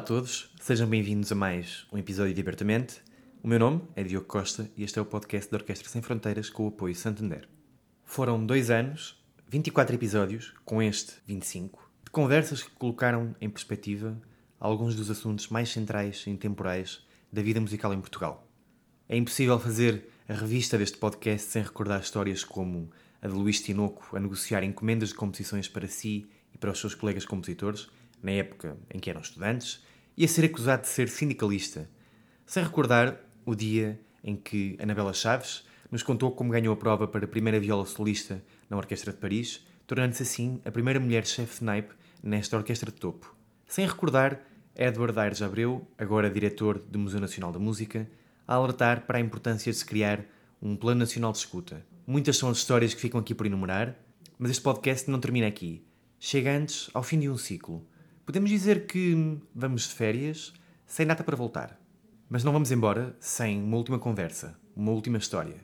A todos, sejam bem-vindos a mais um episódio de Abertamente. O meu nome é Diogo Costa e este é o podcast da Orquestra Sem Fronteiras com o apoio Santander. Foram dois anos, 24 episódios, com este 25, de conversas que colocaram em perspectiva alguns dos assuntos mais centrais e intemporais da vida musical em Portugal. É impossível fazer a revista deste podcast sem recordar histórias como a de Luís Tinoco a negociar encomendas de composições para si e para os seus colegas compositores, na época em que eram estudantes, e a ser acusado de ser sindicalista, sem recordar o dia em que Anabela Chaves nos contou como ganhou a prova para a primeira viola solista na Orquestra de Paris, tornando-se assim a primeira mulher chefe de naipe nesta orquestra de topo. Sem recordar Edward Aires Abreu, agora diretor do Museu Nacional da Música, a alertar para a importância de se criar um Plano Nacional de Escuta. Muitas são as histórias que ficam aqui por enumerar, mas este podcast não termina aqui. Chega antes ao fim de um ciclo. Podemos dizer que vamos de férias sem data para voltar. Mas não vamos embora sem uma última conversa, uma última história.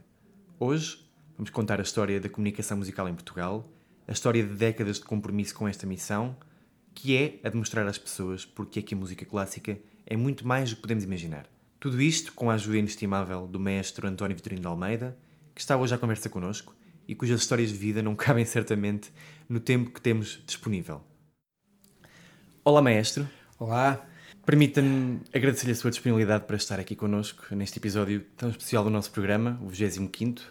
Hoje vamos contar a história da comunicação musical em Portugal, a história de décadas de compromisso com esta missão, que é a de mostrar às pessoas porque é que a música clássica é muito mais do que podemos imaginar. Tudo isto com a ajuda inestimável do maestro António Vitorino de Almeida, que está hoje à conversa connosco e cujas histórias de vida não cabem certamente no tempo que temos disponível. Olá, maestro. Olá. Permita-me agradecer-lhe a sua disponibilidade para estar aqui connosco neste episódio tão especial do nosso programa, o 25.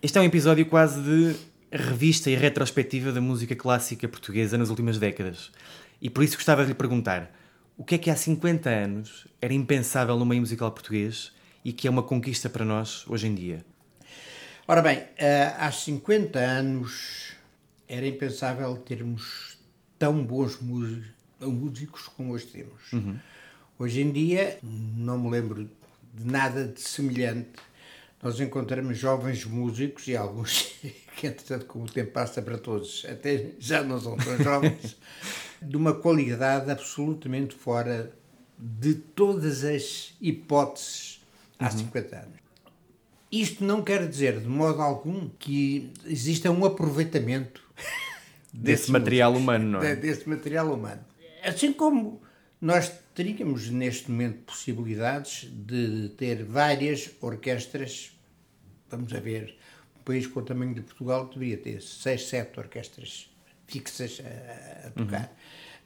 Este é um episódio quase de revista e retrospectiva da música clássica portuguesa nas últimas décadas. E por isso gostava de lhe perguntar: o que é que há 50 anos era impensável no meio musical português e que é uma conquista para nós hoje em dia? Ora bem, eh, há 50 anos era impensável termos tão bons músicos como hoje temos. Uhum. Hoje em dia, não me lembro de nada de semelhante. Nós encontramos jovens músicos e alguns que, entretanto, como o tempo passa para todos, até já não são tão jovens, de uma qualidade absolutamente fora de todas as hipóteses há 50 anos. Isto não quer dizer, de modo algum, que exista um aproveitamento desse material músicos, humano, não é? Desse material humano. Assim como nós teríamos neste momento possibilidades de ter várias orquestras, vamos a ver, um país com o tamanho de Portugal deveria ter seis, sete orquestras fixas a, a tocar.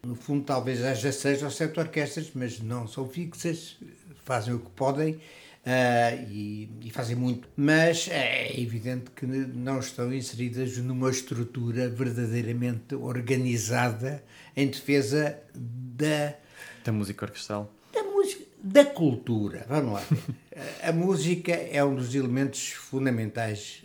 No fundo, talvez haja seis ou sete orquestras, mas não são fixas, fazem o que podem Uh, e, e, fazem muito. Mas é evidente que não estão inseridas numa estrutura verdadeiramente organizada em defesa da. Da música orquestral. Da música. Da cultura. Vamos lá. a música é um dos elementos fundamentais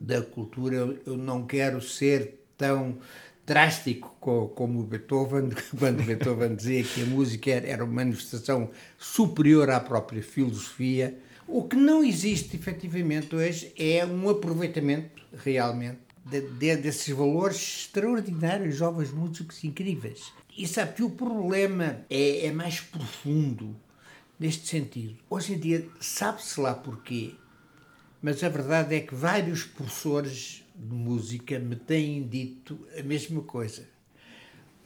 da cultura. Eu não quero ser tão drástico como Beethoven, quando Beethoven dizia que a música era uma manifestação superior à própria filosofia. O que não existe efetivamente hoje é um aproveitamento realmente de, de, desses valores extraordinários, jovens músicos incríveis. E sabe que o problema é, é mais profundo neste sentido. Hoje em dia, sabe-se lá porquê, mas a verdade é que vários professores de música me têm dito a mesma coisa.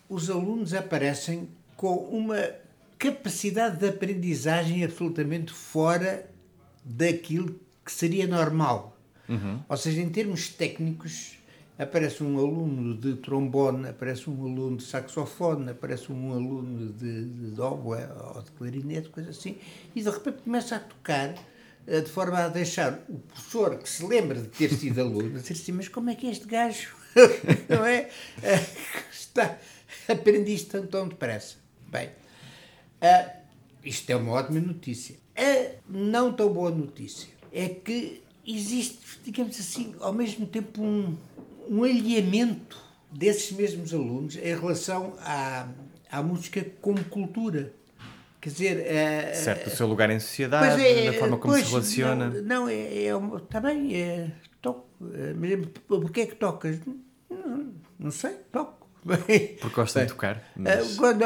Os alunos aparecem com uma capacidade de aprendizagem absolutamente fora daquilo que seria normal. Uhum. Ou seja, em termos técnicos, aparece um aluno de trombone, aparece um aluno de saxofone, aparece um aluno de, de oboe ou de clarinete, coisa assim, e de repente começa a tocar de forma a deixar o professor que se lembra de ter sido aluno dizer assim, mas como é que este gajo não é? Está, aprendi isto tão, depressa. Bem, uh, isto é uma ótima notícia. A não tão boa notícia é que existe, digamos assim, ao mesmo tempo um, um alinhamento desses mesmos alunos em relação à, à música como cultura. Quer dizer. Uh, certo, o seu lugar em sociedade, é, da forma como pois, se relaciona. Não, não é, é, Está bem, é, toco. Mas porquê é que tocas? Não, não sei, toco. Porque gosta de tocar. Mas, Quando,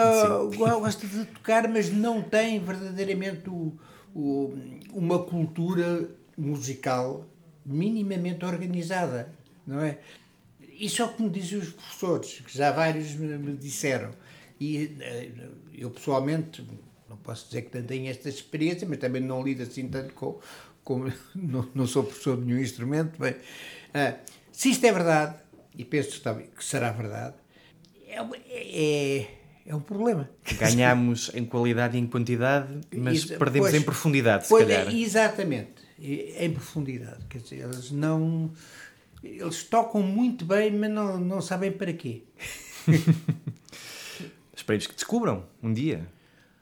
gosta de tocar, mas não tem verdadeiramente o, o, uma cultura musical minimamente organizada, não é? Isso é o que me dizem os professores, que já vários me, me disseram. E eh, eu pessoalmente não posso dizer que não tenho esta experiência, mas também não lido assim tanto com, como não, não sou professor de nenhum instrumento. Bem, uh, se isto é verdade, e penso que será verdade, é, é, é um problema. Ganhamos em qualidade e em quantidade, mas Isso, perdemos pois, em profundidade, se pois, calhar. Exatamente, em profundidade. Quer dizer, eles não. Eles tocam muito bem, mas não, não sabem para quê. Esperemos que descubram um dia.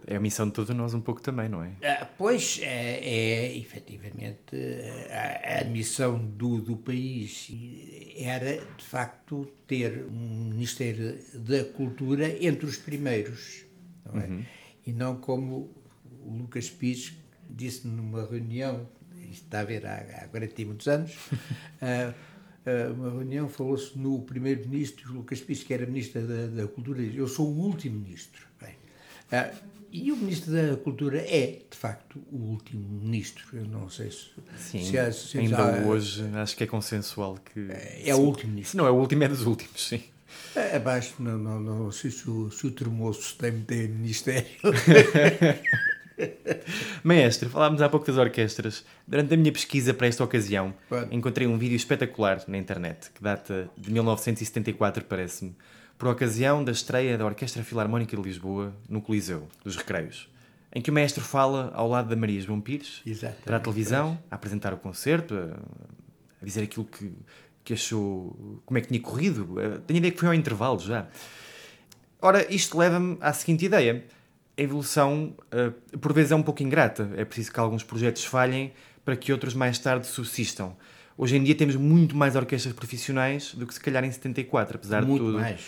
É a missão de todos nós um pouco também, não é? Ah, pois, é, é efetivamente a, a missão do, do país era, de facto, ter um Ministério da Cultura entre os primeiros, não é? Uhum. E não como o Lucas Pires disse numa reunião, isto está a ver há, há 40 e muitos anos, uh, uh, uma reunião falou-se no primeiro-ministro, Lucas Pires, que era Ministro da, da Cultura, eu sou o último ministro. Bem, uh, e o Ministro da Cultura é, de facto, o último ministro. Eu não sei se. Sim, se, há, se ainda há, hoje acho que é consensual que. É, é o último ministro. Se não é o último, é dos últimos, sim. É, abaixo, não, não, não sei se o, se o Termoço tem, tem ministério. Maestro, falámos há pouco das orquestras. Durante a minha pesquisa para esta ocasião, encontrei um vídeo espetacular na internet, que data de 1974, parece-me por ocasião da estreia da Orquestra Filarmónica de Lisboa no Coliseu dos Recreios, em que o maestro fala ao lado da Maria João Pires, Exatamente. para a televisão, a apresentar o concerto, a, a dizer aquilo que, que achou, como é que tinha corrido. Tenho a ideia que foi ao intervalo já. Ora, isto leva-me à seguinte ideia. A evolução, uh, por vezes, é um pouco ingrata. É preciso que alguns projetos falhem para que outros mais tarde subsistam. Hoje em dia temos muito mais orquestras profissionais do que se calhar em 74, apesar muito de tudo. Mais.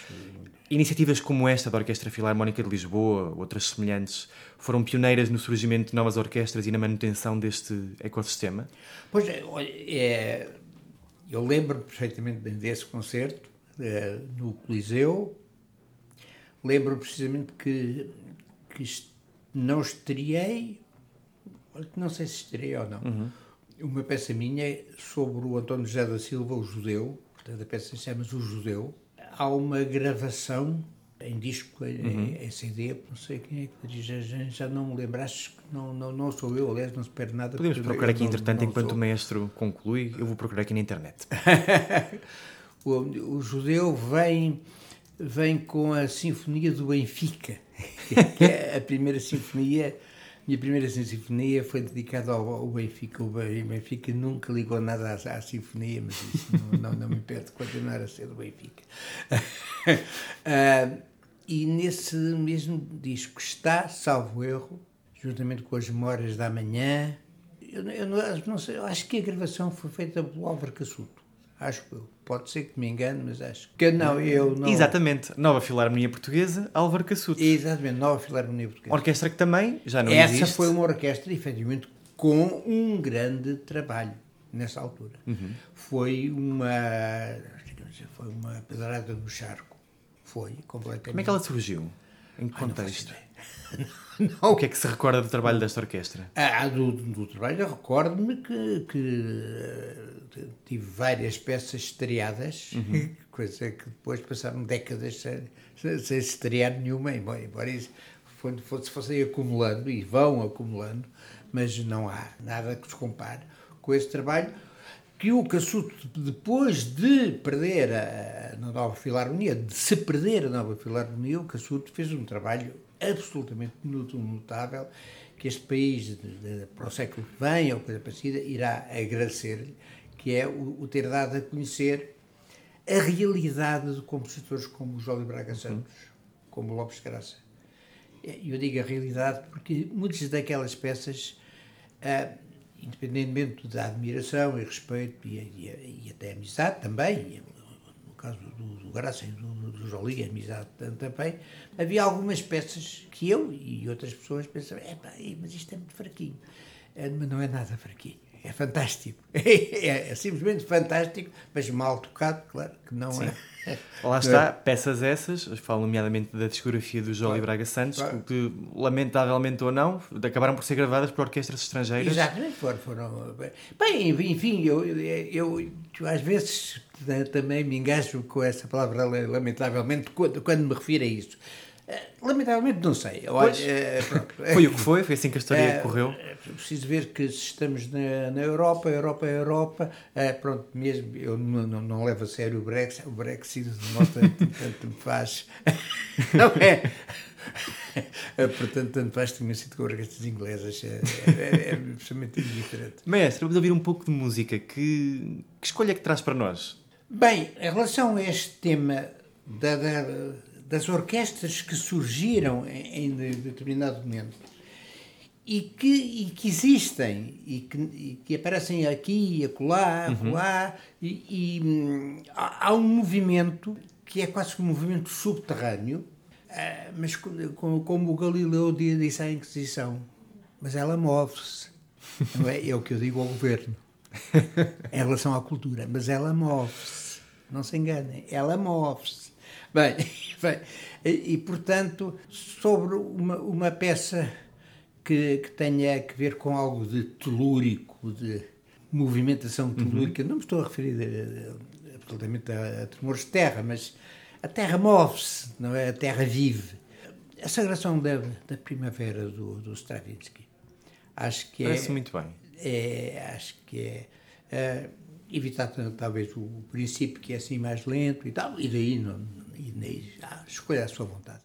Iniciativas como esta da Orquestra Filarmónica de Lisboa, outras semelhantes, foram pioneiras no surgimento de novas orquestras e na manutenção deste ecossistema? Pois, é, eu lembro perfeitamente desse concerto é, no Coliseu. Lembro precisamente que, que não estreiei, não sei se estreiei ou não. Uhum uma peça minha sobre o António José da Silva, o judeu, portanto a peça chama-se O Judeu. Há uma gravação em disco, em, uhum. em CD, não sei quem é que dirige, já, já não me lembro, acho que não, não, não sou eu, aliás, não se perde nada. Podemos procurar aqui, não, entretanto, não enquanto sou. o maestro conclui, eu vou procurar aqui na internet. o, o judeu vem, vem com a Sinfonia do Benfica, que é a primeira sinfonia minha primeira sinfonia foi dedicada ao, ao Benfica. O Benfica nunca ligou nada à, à sinfonia, mas isso não, não, não, me impede de continuar a ser do Benfica. uh, e nesse mesmo disco está, salvo erro, juntamente com as Memórias da Manhã. Eu, eu, não, não sei, eu acho que a gravação foi feita pelo Álvaro Cassuto. Acho eu. Pode ser que me engane, mas acho que não, eu não. Exatamente. Nova Filarmonia Portuguesa, Álvaro Cassuto. Exatamente, Nova Filarmonia Portuguesa. Orquestra que também já não Essa existe. foi uma orquestra, efetivamente, com um grande trabalho nessa altura. Uhum. Foi uma. Foi uma pedrada no charco. Foi, completamente. Como é que ela surgiu? Em que contexto? Não. O que é que se recorda do trabalho desta orquestra? Ah, do, do trabalho, recordo-me que, que, tive várias peças estreadas, uhum. coisa que depois passaram décadas sem, sem estrear nenhuma, embora, embora isso fosse, fossem acumulando, e vão acumulando, mas não há nada que se compare com esse trabalho que o Cassuto, depois de perder a, a Nova Filarmonia, de se perder a Nova Filarmonia, o Cassuto fez um trabalho absolutamente notável que este país, de, de, para o século que vem, ou coisa parecida, irá agradecer-lhe, que é o, o, ter dado a conhecer a realidade de compositores como Jólio Braga Santos, como Lopes Graça. Eu digo a realidade porque muitas daquelas peças, ah, independentemente da admiração e respeito e, e, e até amizade também, caso do, do Graça e do, do, do Jolie, amizade também, havia algumas peças que eu e outras pessoas pensavam, é mas isto é muito fraquinho. É, mas não é nada fraquinho. É fantástico. É, é, simplesmente fantástico, mas mal tocado, claro que não Sim. é. Lá está, peças essas, falo nomeadamente da discografia do Jolie claro. Braga Santos, claro. que, lamentavelmente ou não, acabaram por ser gravadas por orquestras estrangeiras. Exatamente, foram. foram bem, enfim, eu, eu, eu, às vezes também me engajo com essa palavra, lamentavelmente, quando, quando me refiro a isso. Eh, lamentavelmente não sei. Pois, é, foi o que foi, foi assim que a história é, correu. É preciso ver que se estamos na, na Europa, Europa Europa, pronto, mesmo eu não, não, não, levo a sério o Brexit, o Brexit não tanto, tanto me faz. Não é? Portanto, tanto faz ter sido com orquestras inglesas, é, é, é absolutamente indiferente. Mestre, vamos ouvir um pouco de música. Que, que escolha é que traz para nós? Bem, em relação a este tema da, da das orquestras que surgiram em, em determinado momento e que, e que existem e que, e que, aparecem aqui e acolá, uhum. acolá e, e hum, há, um movimento que é quase um movimento subterrâneo, uh, mas como, como o Galileu disse à Inquisição, mas ela move-se. Não é? é o que eu digo ao governo em relação à cultura, mas ela move-se. Não se enganem, ela move-se. Bem, bem e, e, portanto, sobre uma, uma peça que, que tenha a ver com algo de telúrico, de movimentação uhum. telúrica, uhum. não me estou a referir absolutamente a, a tremores de terra, mas a terra move-se, não é? A terra vive. A sagração da, da primavera do, do Stravinsky. Acho que Parece é. muito bem. É, acho que é. é evitar talvez o princípio que é assim mais lento e tal, e daí não, Inês, escolha a sua vontade.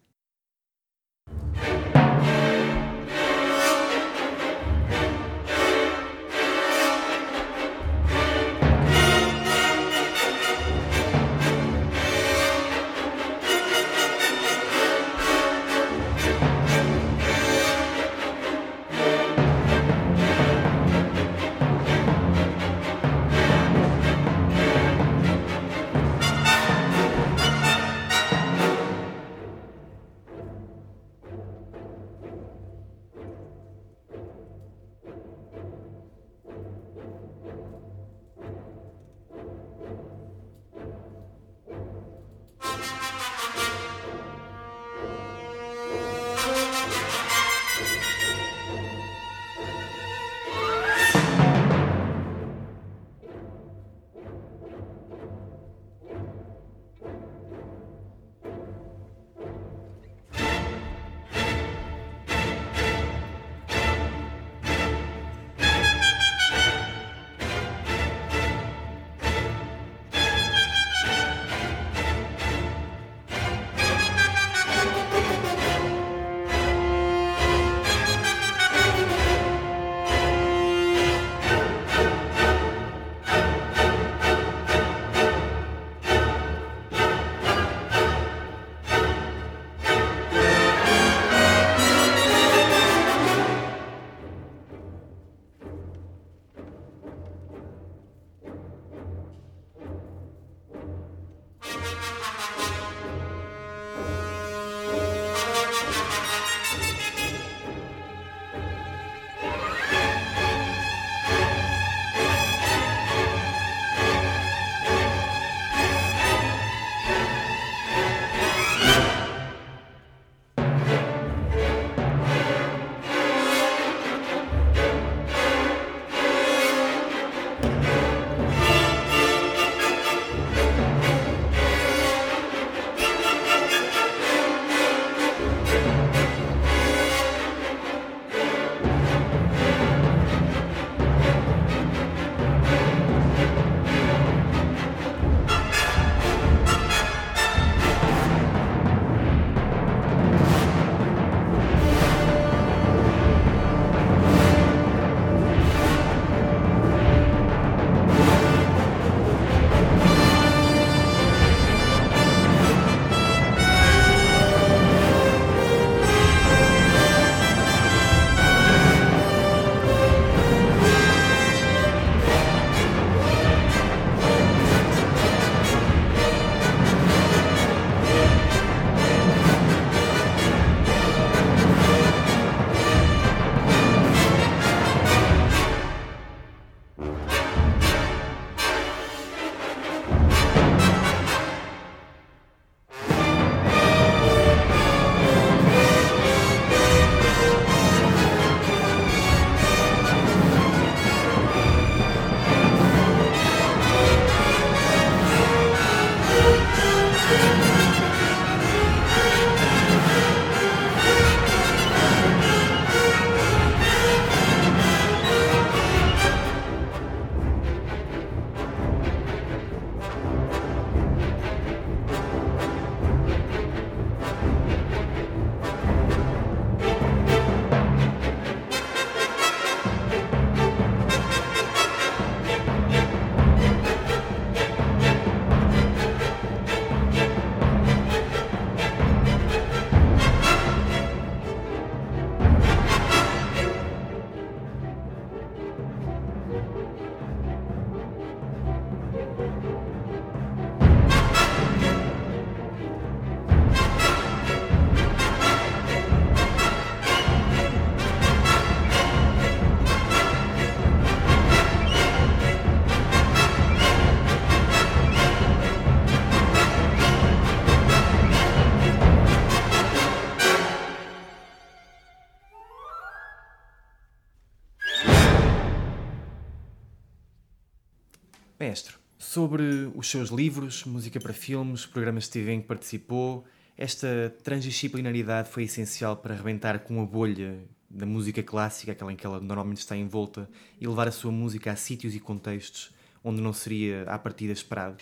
Mestre, sobre os seus livros, música para filmes, programas de TV em que participou, esta transdisciplinaridade foi essencial para arrebentar com a bolha da música clássica, aquela em que ela normalmente está envolta, e levar a sua música a sítios e contextos onde não seria à partida esperado?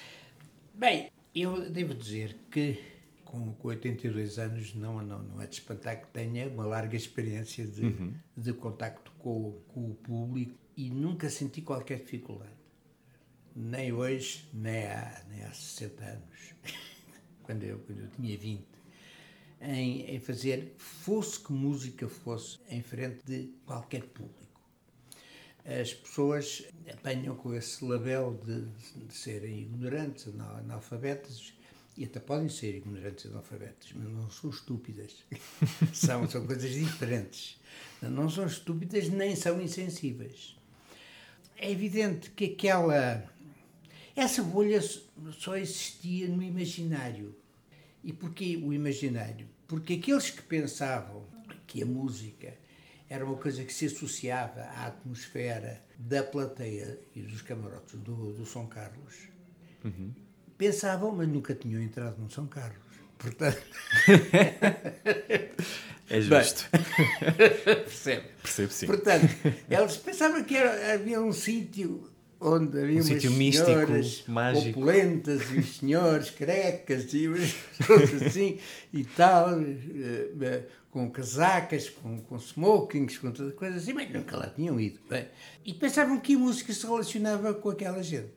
Bem, eu devo dizer que com, com 82 anos não, não, não é de espantar que tenha uma larga experiência de, uhum. de contacto com, com o público e nunca senti qualquer dificuldade. Nem hoje, nem há, nem há 60 anos, quando eu, quando eu tinha 20, em, em fazer, fosse que música fosse, em frente de qualquer público as pessoas apanham com esse label de, de serem ignorantes, analfabetas, e até podem ser ignorantes e analfabetas, mas não são estúpidas. são, são coisas diferentes. Não são estúpidas nem são insensíveis. É evidente que aquela. Essa bolha só existia no imaginário. E porquê o imaginário? Porque aqueles que pensavam que a música era uma coisa que se associava à atmosfera da plateia e dos camarotes do, do São Carlos. Uhum. Pensavam, mas nunca tinham entrado no São Carlos. Portanto. é justo. Percebe? Percebo, sim. Portanto, eles pensavam que era, havia um sítio onde havia um umas sítio místico, opulentas e os senhores carecas e assim e tal, eh, eh, com casacas, com, com smokings, com todas coisas assim, mas nunca lá tinham ido. Bem. E pensavam que a música se relacionava com aquela gente.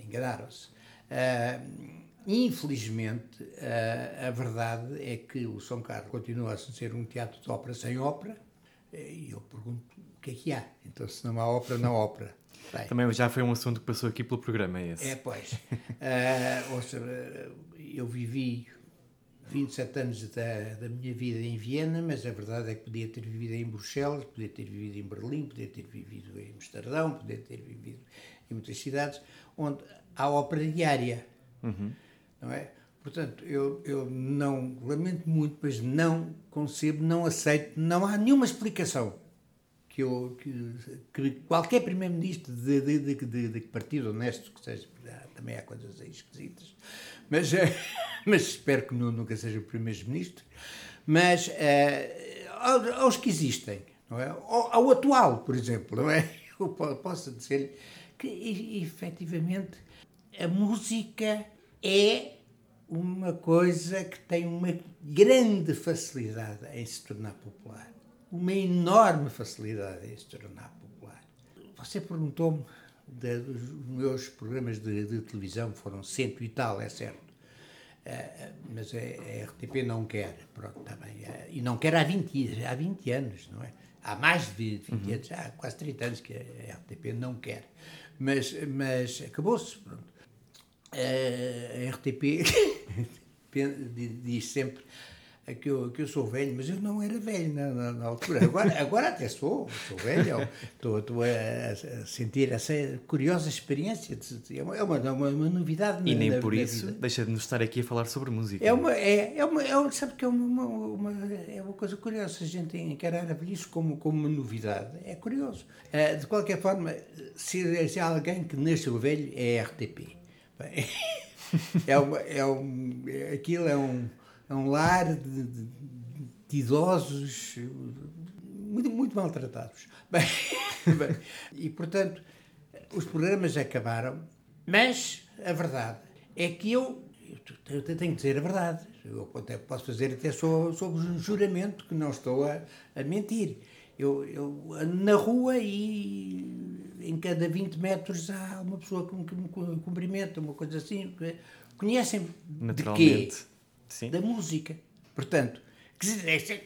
Enganaram-se. Uh, infelizmente, uh, a verdade é que o São Carlos continua a ser um teatro de ópera sem ópera, e eu pergunto o que é que há. Então, se não há ópera, não há ópera. Bem, Também já foi um assunto que passou aqui pelo programa, é esse? É, pois. Uh, ou seja, eu vivi 27 anos da, da minha vida em Viena, mas a verdade é que podia ter vivido em Bruxelas, podia ter vivido em Berlim, podia ter vivido em Amsterdão, podia ter vivido em muitas cidades onde há ópera diária. Uhum. Não é? Portanto, eu, eu não lamento muito, mas não concebo, não aceito, não há nenhuma explicação que, eu, que, que qualquer primeiro-ministro de, de, de, de, partido honesto que seja, também há coisas aí esquisitas, mas, mas espero que nunca seja o primeiro-ministro, mas uh, aos que existem, não é? ao, ao, atual, por exemplo, não é? Eu posso dizer que efetivamente a música é uma coisa que tem uma grande facilidade em se tornar popular. Uma enorme facilidade em se tornar popular. Você perguntou-me dos meus programas de, de, televisão, foram cento e tal, é certo. Uh, mas a, a, RTP não quer, pronto, está bem. Uh, e não quer há 20, há 20 anos, não é? Há mais de 20 uhum. anos, há quase 30 anos que a RTP não quer. Mas, mas acabou-se, pronto. Uh, a RTP diz sempre que eu, que eu sou velho, mas eu não era velho na, na, na altura. Agora, agora até sou, sou velho, estou, estou a, sentir essa curiosa experiência. De, é, uma, é uma, uma, uma novidade E nem por isso vida. deixa de nos estar aqui a falar sobre música. É uma, é, é uma, é, sabe que é uma, uma, é uma coisa curiosa, a gente encarar a velhice como, como uma novidade. É curioso. De qualquer forma, se, se há alguém que nasceu velho, é RTP. Bem, é uma, é um, aquilo é um é um lar de, de, de idosos muito, muito maltratados. Bem, bem, e, portanto, os programas acabaram, mas a verdade é que eu, eu tenho que dizer a verdade. Eu até posso fazer até sobre, sobre juramento que não estou a, a mentir. Eu, eu ando na rua e em cada 20 metros há uma pessoa que me cumprimenta, uma coisa assim. Conhecem-me de quê? Sim. da música. Portanto,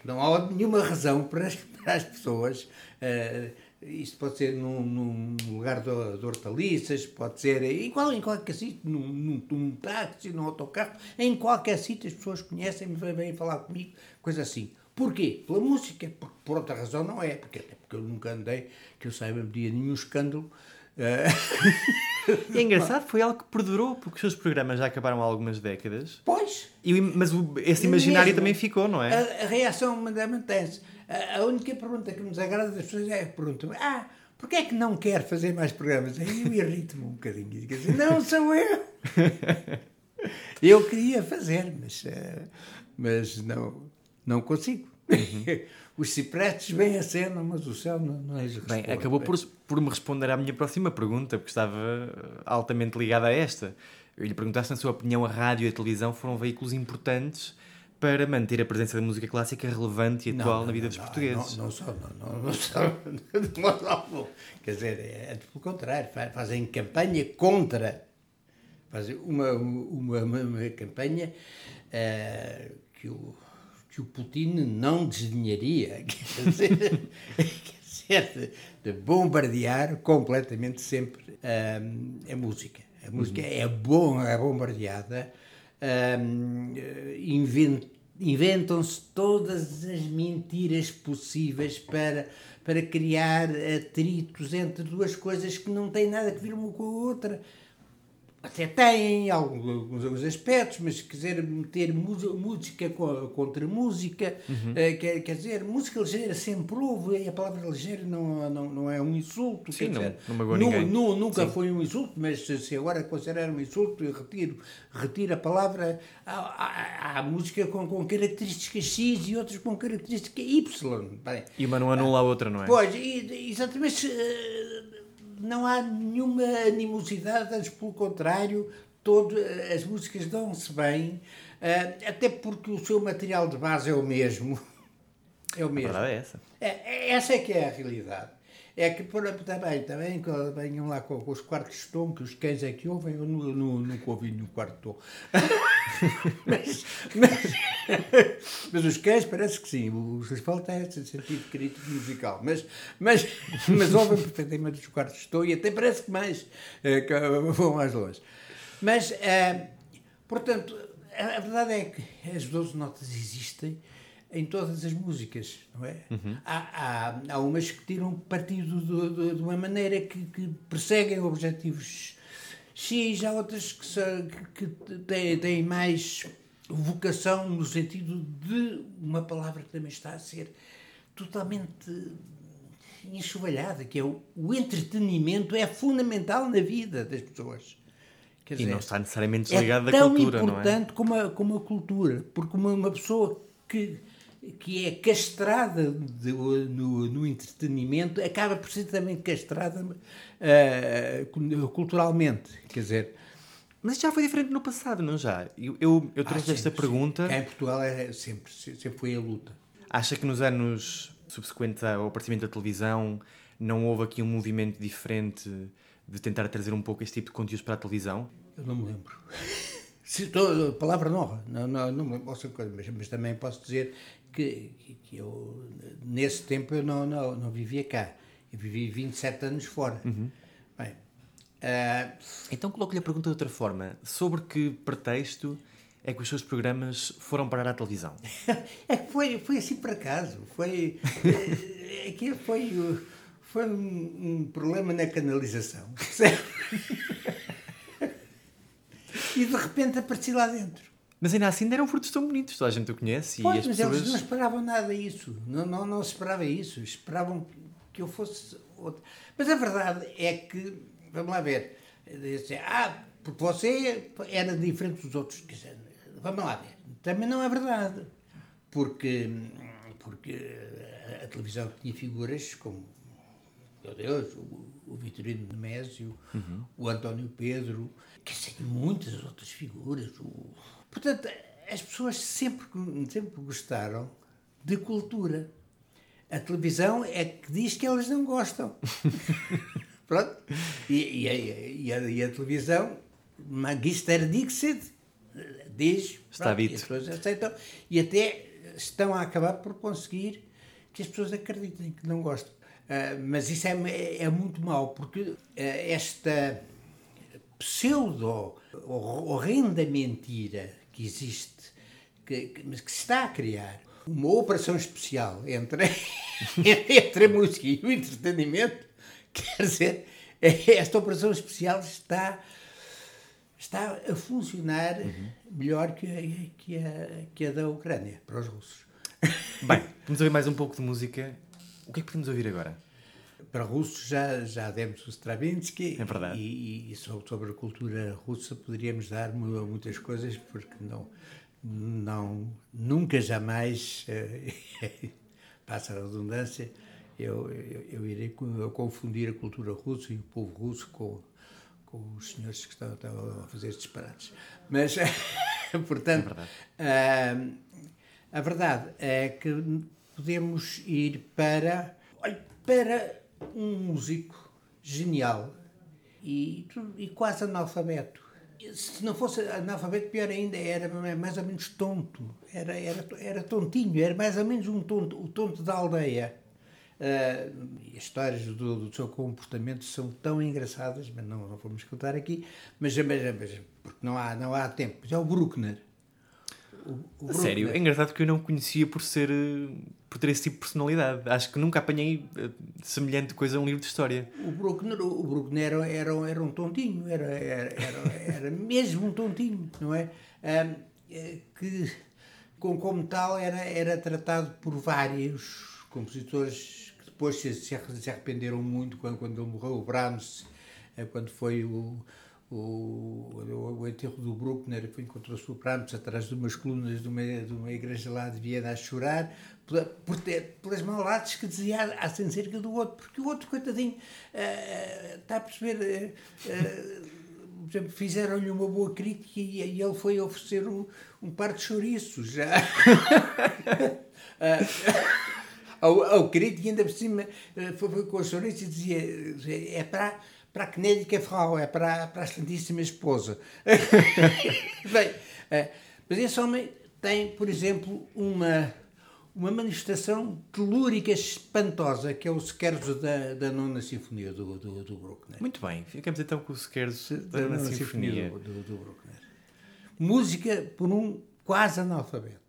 não há nenhuma razão para as, para as pessoas. Uh, isto pode ser num, num lugar de, de, hortaliças, pode ser em, em qualquer sítio, num, num, num táxi, num autocarro, em qualquer sítio as pessoas conhecem-me, vêm falar comigo, coisa assim. Porquê? Pela música. Por, por outra razão não é, porque, porque eu nunca andei, que eu saiba, dia nenhum escândalo. Uh, E é engraçado, foi algo que perdurou, porque os seus programas já acabaram há algumas décadas. Pois. E, mas o, esse imaginário mesmo, também ficou, não é? A, a reação mantém-se. A, a única pergunta que nos agrada das pessoas é a pergunta: ah, porquê é que não quer fazer mais programas? Aí eu irrito-me um bocadinho. Digo assim, não sou eu. Eu queria fazer, mas, uh, mas não, não consigo. Uhum. Os cipretes vêm a cena, mas o céu não, não é Bem, acabou por, por me responder à minha próxima pergunta, porque estava altamente ligada a esta. Eu lhe perguntasse, na sua opinião, a rádio e a televisão foram veículos importantes para manter a presença da música clássica relevante e atual não, na vida não, dos portugueses. Não, não só, não, não, não só. Quer dizer, é, é pelo contrário, fazem campanha contra, fazem uma, uma, uma, uma campanha uh, que, o, que o Putin não desdenharia, quer dizer, quer dizer de, de, bombardear completamente sempre uh, a música. A música uhum. é, bom, é bombardeada um, inventam-se todas as mentiras possíveis para, para criar atritos entre duas coisas que não têm nada a ver uma com a outra até têm alguns, alguns aspectos, mas quiser meter música contra música, uhum. uh, quer, quer dizer, música ligeira sempre houve, e a palavra ligeira não, não, não é um insulto. Sim, não, dizer, não ninguém. Nu, nunca Sim. foi um insulto, mas se agora considerar um insulto, eu retiro, retiro a palavra à, à, à música com, com características X e outras com característica Y. Bem, e uma não anula a outra, não é? Pois, exatamente. Não há nenhuma animosidade, antes pelo contrário, todo, as músicas dão-se bem, uh, até porque o seu material de base é o mesmo. É o mesmo. A é essa. É, essa é que é a realidade. É que também, também venham lá com, com, os quartos de tom, que os cães é que ouvem, eu não, não, nunca ouvi nenhum quarto de tom. mas, mas, mas, os cães parece que sim, o que falta é esse sentido crítico musical. Mas, mas, mas ouvem perfeitamente os quartos de tom e até parece que mais, é, que vão mais longe. Mas, é, portanto, a, a verdade é que as 12 notas existem em todas as músicas, não é? Uhum. Há, há, há umas que tiram partido de, uma maneira que, que, perseguem objetivos X, há outras que, são, que, que têm, têm, mais vocação no sentido de uma palavra que também está a ser totalmente enxovalhada, que é o, o entretenimento é fundamental na vida das pessoas. Quer e dizer, não está necessariamente desligado é da cultura, não é? tão importante como a, como a cultura, porque uma, uma pessoa que que é castrada de, no, no, entretenimento, acaba também castrada uh, culturalmente. Quer dizer. Mas já foi diferente no passado, não já? Eu, eu, eu trouxe ah, esta pergunta. Em Portugal é sempre, sempre foi a luta. Acha que nos anos subsequentes ao aparecimento da televisão não houve aqui um movimento diferente de tentar trazer um pouco este tipo de conteúdos para a televisão? Eu não me lembro. Citou, palavra nova, não, não, não me lembro, mas, mas também posso dizer que, que eu, nesse tempo, eu não, não, não vivia cá. Eu vivi 27 anos fora. Uhum. Bem, uh... Então coloco-lhe a pergunta de outra forma. Sobre que pretexto é que os seus programas foram parar à televisão? é que foi, foi assim por acaso. Foi, aquilo foi, foi um, um problema na canalização. e de repente apareci lá dentro. Mas ainda assim eram frutos tão bonitos, toda a gente o conhece. Pois, e as mas pessoas... eles não esperavam nada disso. Não, não, não se esperava isso. Esperavam que eu fosse outro. Mas a verdade é que, vamos lá ver, ah, porque você era diferente dos outros. Vamos lá ver. Também não é verdade. Porque, porque a televisão tinha figuras como, meu Deus, o, o Vitorino Nemésio, uhum. o António Pedro, que sei, muitas outras figuras, Portanto, as pessoas sempre, sempre gostaram de cultura. A televisão é que diz que elas não gostam. Pronto. E, e, a, e, a, e, a, televisão, Magister Dixit, diz. Está dito. E as pessoas aceitam. E até estão a acabar por conseguir que as pessoas acreditem que não gostam. Uh, mas isso é, é, é, muito mau, porque uh, esta pseudo horrenda mentira que existe, que, que, mas que se está a criar uma operação especial entre, entre a música e o entretenimento, quer dizer, esta operação especial está, está a funcionar uhum. melhor que que, a, que a da Ucrânia, para os russos. Bem, vamos ouvir mais um pouco de música. O que é que podemos ouvir agora? Para russos já, já demos o Stravinsky. É verdade. E, e sobre a cultura russa poderíamos dar muitas coisas, porque não, não nunca jamais, passa a redundância, eu, eu, eu irei confundir a cultura russa e o povo russo com, com os senhores que estão, estão a fazer disparates. Mas, portanto, é verdade. Uh, a verdade é que podemos ir para, para um músico genial e, e quase analfabeto. Se não fosse analfabeto, pior ainda, era mais ou menos tonto. Era, era, era tontinho, era mais ou menos um tonto, o tonto da aldeia. Uh, as histórias do, do, seu comportamento são tão engraçadas, mas não, não vamos contar aqui, mas, mas, mas porque não há, não há tempo. Já é o Bruckner, o, o Sério, é engraçado que eu não conhecia por ser por ter esse tipo de personalidade. Acho que nunca apanhei uh, semelhante coisa a um livro de história. O Bruckner, o Bruckner era, era, era um tontinho, era, era, era, era mesmo um tontinho, não é? Um, é, que, com, como tal, era, era tratado por vários compositores que depois se, se arrependeram muito quando, quando morreu o Brahms, eh, quando foi o o, o, enterro do Bruckner, que encontrou-se o Brahms atrás de umas colunas de uma, de uma igreja lá de Viena a chorar, por, por pelas maldades que dizia acerca do outro, porque o outro, coitadinho, uh, está a perceber. Uh, exemplo, fizeram-lhe uma boa crítica e, e, ele foi oferecer um, um par de chouriços já. ao, ao crítico, ainda por cima, foi, foi com o chouriço e dizia: é para para a Gnädige Frau, é para, para a excelentíssima esposa. Bem, é, mas esse homem tem, por exemplo, uma, uma manifestação telúrica espantosa, que é o scherzo da, da nona sinfonia do, do, do Bruckner. Muito bem, ficamos então com o scherzo da, da nona sinfonia, sinfonia do, do, do Bruckner. Música por um quase analfabeto.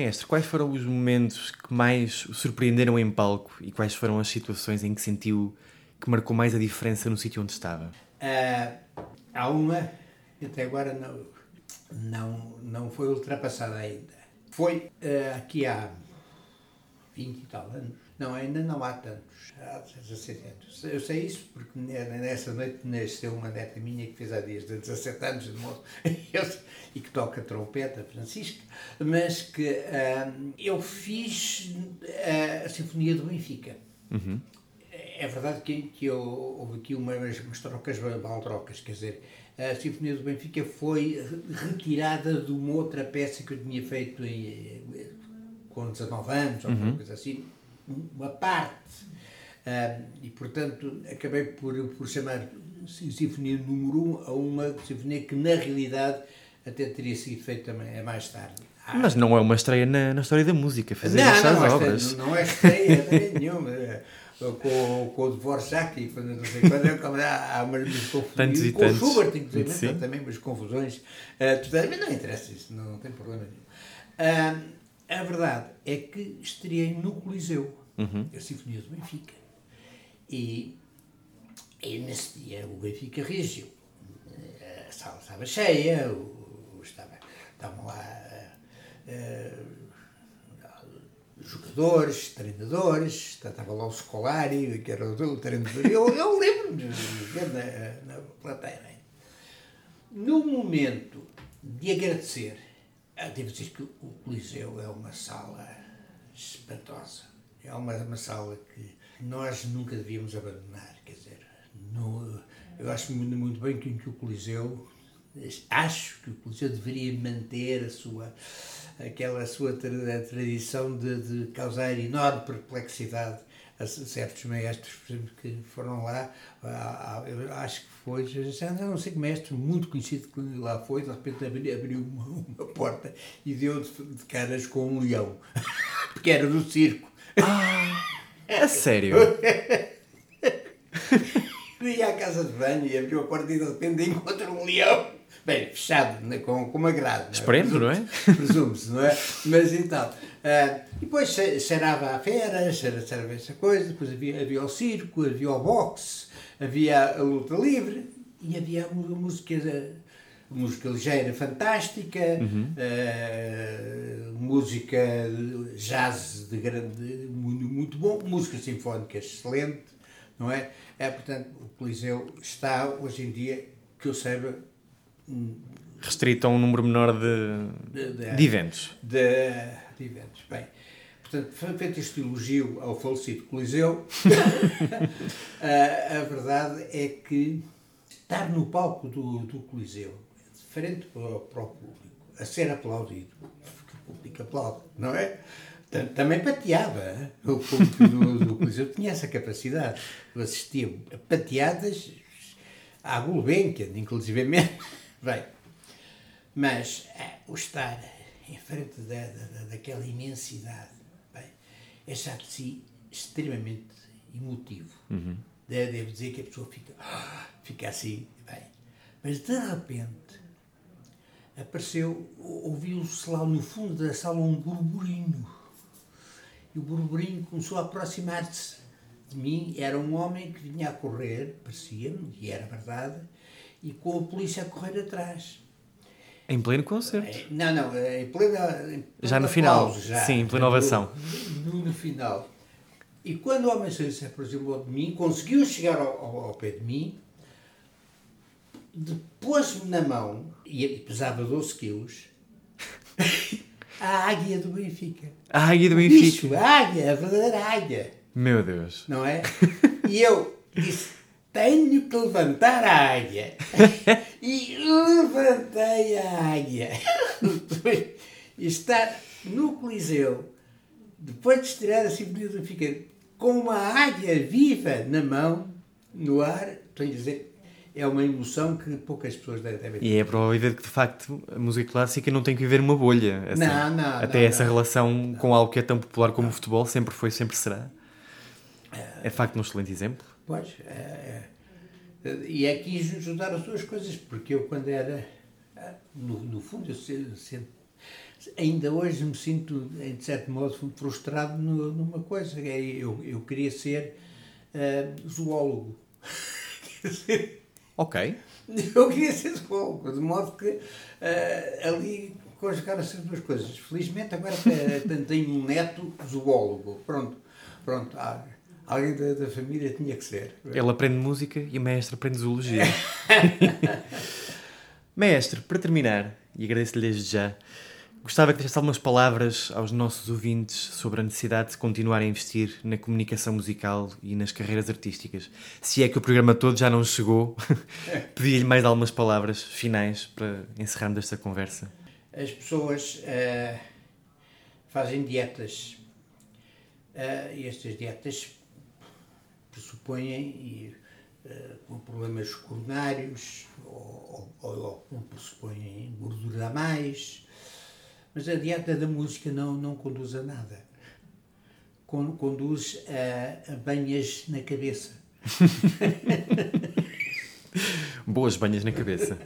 Maestro, quais foram os momentos que mais o surpreenderam em palco e quais foram as situações em que sentiu que marcou mais a diferença no sítio onde estava? Ah, há uma que até agora não, não, não foi ultrapassada ainda. Foi ah, aqui há 20 e tal anos. Não, ainda não há tantos. Há 17 anos. Eu sei isso porque ne- nessa noite nasceu uma neta minha que fez há dias de 17 anos de moço e que toca trompeta, Francisca, mas que ah, eu fiz ah, a Sinfonia do Benfica. É verdade que, que eu, houve aqui umas, umas trocas baltrocas, quer dizer, a Sinfonia do Benfica foi re- retirada de uma outra peça que eu tinha feito em, com 19 anos, ou alguma coisa assim, uma parte. Ah, e, portanto, acabei por, por chamar Sin- Sinfonia número 1 a uma sinfonia que, na realidade, até teria sido feita também a mais tarde. Ah, Mas não é uma estreia na, na história da música, fazer não, estas não, obras. esta não é estreia nenhuma. É, Com, com o Dvorak e não sei quando, é há, há umas umas confusões. Com o Schubert, inclusive, Sim. há também umas confusões. Uh, todas, mas não interessa isso, não, tem problema nenhum. Ah, a verdade é que estreiei no Coliseu, a Sinfonia do Benfica. E, e nesse dia o Benfica reagiu. A sala estava cheia, o- estava, estavam lá. ah, jogadores, treinadores, estava lá o Scolari, que era o treinador, eu, eu lembro-me na, na plateia. não é? No momento de agradecer, ah, devo dizer que o Coliseu é uma sala espantosa, é uma, uma sala que nós nunca devíamos abandonar, quer dizer, no, eu acho muito, muito bem que o Coliseu, acho que o Coliseu deveria manter a sua aquela sua tra- tradição de, de causar enorme perplexidade a certos maestros por exemplo, que foram lá. ah, ah, Eu acho que foi, já não sei que mestre muito conhecido que lá foi, de repente abriu, uma, uma porta e deu de, de caras com um leão, porque era do circo. A sério? Ia à casa de banho e abriu a porta e de repente encontra um leão. Bem, fechado, né, com, com uma grade. não é? Espremendo, não é? Presume-se, não é? Mas então. e depois che- cheirava a fera, cheira- cheirava essa coisa, depois havia, havia o circo, havia o boxe, havia a luta livre e havia a música, a música ligeira fantástica, ah, música jazz de grande, muito, muito bom, música sinfónica excelente, não é? É, portanto, o Coliseu está hoje em dia, que eu saiba, Restrito a um número menor de, De- de- de eventos. de, eventos. Bem, portanto, feito este elogio ao falecido Coliseu. a, a verdade é que estar no palco do, do Coliseu, de frente para, o- para o público, a ser aplaudido, porque o público aplaude, não é? Tam- Também pateava. O público do, do Coliseu tinha essa capacidade. Eu assistia a pateadas à Gulbenkian, inclusivamente. Bem, mas eh, o estar em frente da, da, da- daquela imensidade bem, é já de si extremamente emotivo. De- Devo dizer que a pessoa fica, fica assim, bem. Mas de repente apareceu, ou- ouviu-se lá no fundo da sala um burburinho. E o burburinho começou a aproximar-se de mim. Era um homem que vinha a correr, parecia-me, e era verdade, e com a polícia a correr atrás. Em pleno concerto. É, Não, não, é em plena. em Já no pleno final, aplauso, já. sim, em plena ovação. No, no- no final. E quando o homem se aproximou de mim, conseguiu chegar ao, ao- ao pé de mim, pôs-me na mão, e, pesava 12 quilos, a águia do Benfica. A águia do Isso, Benfica. a águia, a verdadeira águia, Meu Deus. não é? E eu disse, tenho que levantar a águia. E levantei a águia. E estar no Coliseu, depois de estrear a Sinfonia do com uma águia viva na mão, no ar, estou a dizer, é uma emoção que poucas pessoas devem ter. E é a de que, de facto, a música clássica não tem que viver uma bolha. Não, não, Até não, essa não. relação com algo que é tão popular como o futebol sempre foi, sempre será. É de facto um excelente exemplo. Pois, é, é, e aqui juntar as duas coisas, porque eu quando era, ah, no, no fundo, eu se- sempre ainda hoje me sinto, de certo modo, frustrado numa coisa. É, eu, eu queria ser uh, zoólogo. ok. Eu queria ser zoólogo, de modo que uh, ali conjugaram essas duas coisas. Felizmente agora tenho um neto zoólogo. Pronto, pronto. Ah, alguém da, da, família tinha que ser. Ele aprende música e o mestre aprende zoologia. mestre, para terminar, e agradeço-lhe desde já, Gostava que deixasse algumas palavras aos nossos ouvintes sobre a necessidade de continuar a investir na comunicação musical e nas carreiras artísticas. Se é que o programa todo já não chegou, pedi-lhe mais algumas palavras finais para encerrarmos esta conversa. As pessoas uh, fazem dietas uh, e estas dietas pressupõem e, uh, com problemas coronários ou, ou, ou pressupõem gordura a mais mas a dieta da música não, não conduz a nada. Conduz a, a banhas na cabeça. Boas banhas na cabeça.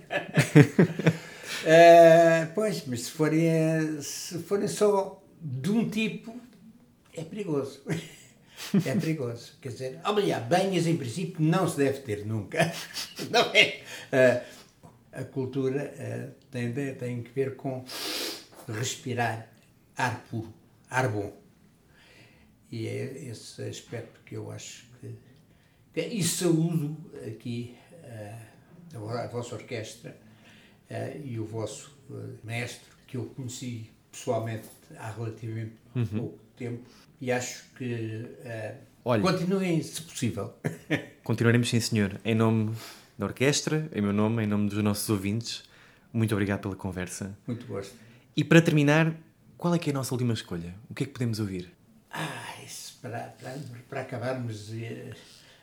uh, pois, mas se forem, se forem só de um tipo, é perigoso. É perigoso. Quer dizer, aliás, banhas em princípio não se deve ter nunca. Não é? Uh, a cultura uh, tem, tem que ver com respirar ar puro, ar bom. E é esse aspecto que eu acho que. E saúdo aqui uh, a vossa orquestra e o vosso mestre, que eu conheci pessoalmente há relativamente uhum. pouco tempo, e acho que. Olha, continuem, se possível. Continuaremos, sim, senhor. Em nome da orquestra, em meu nome, em nome dos nossos ouvintes, muito obrigado pela conversa. Muito gosto. E para terminar, qual é que é a nossa última escolha? O que é que podemos ouvir? Ah, isso, para, para, para acabarmos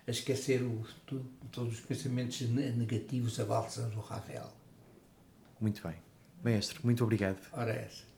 a esquecer o, tu, todos os pensamentos negativos, a valsa do Rafael. Muito bem. Mestre, muito obrigado. Ora, é essa.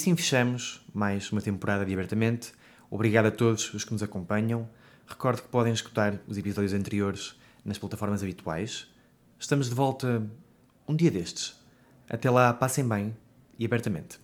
Assim fechamos mais uma temporada de Abertamente. Obrigado a todos os que nos acompanham. Recordo que podem escutar os episódios anteriores nas plataformas habituais. Estamos de volta um dia destes. Até lá, passem bem e abertamente.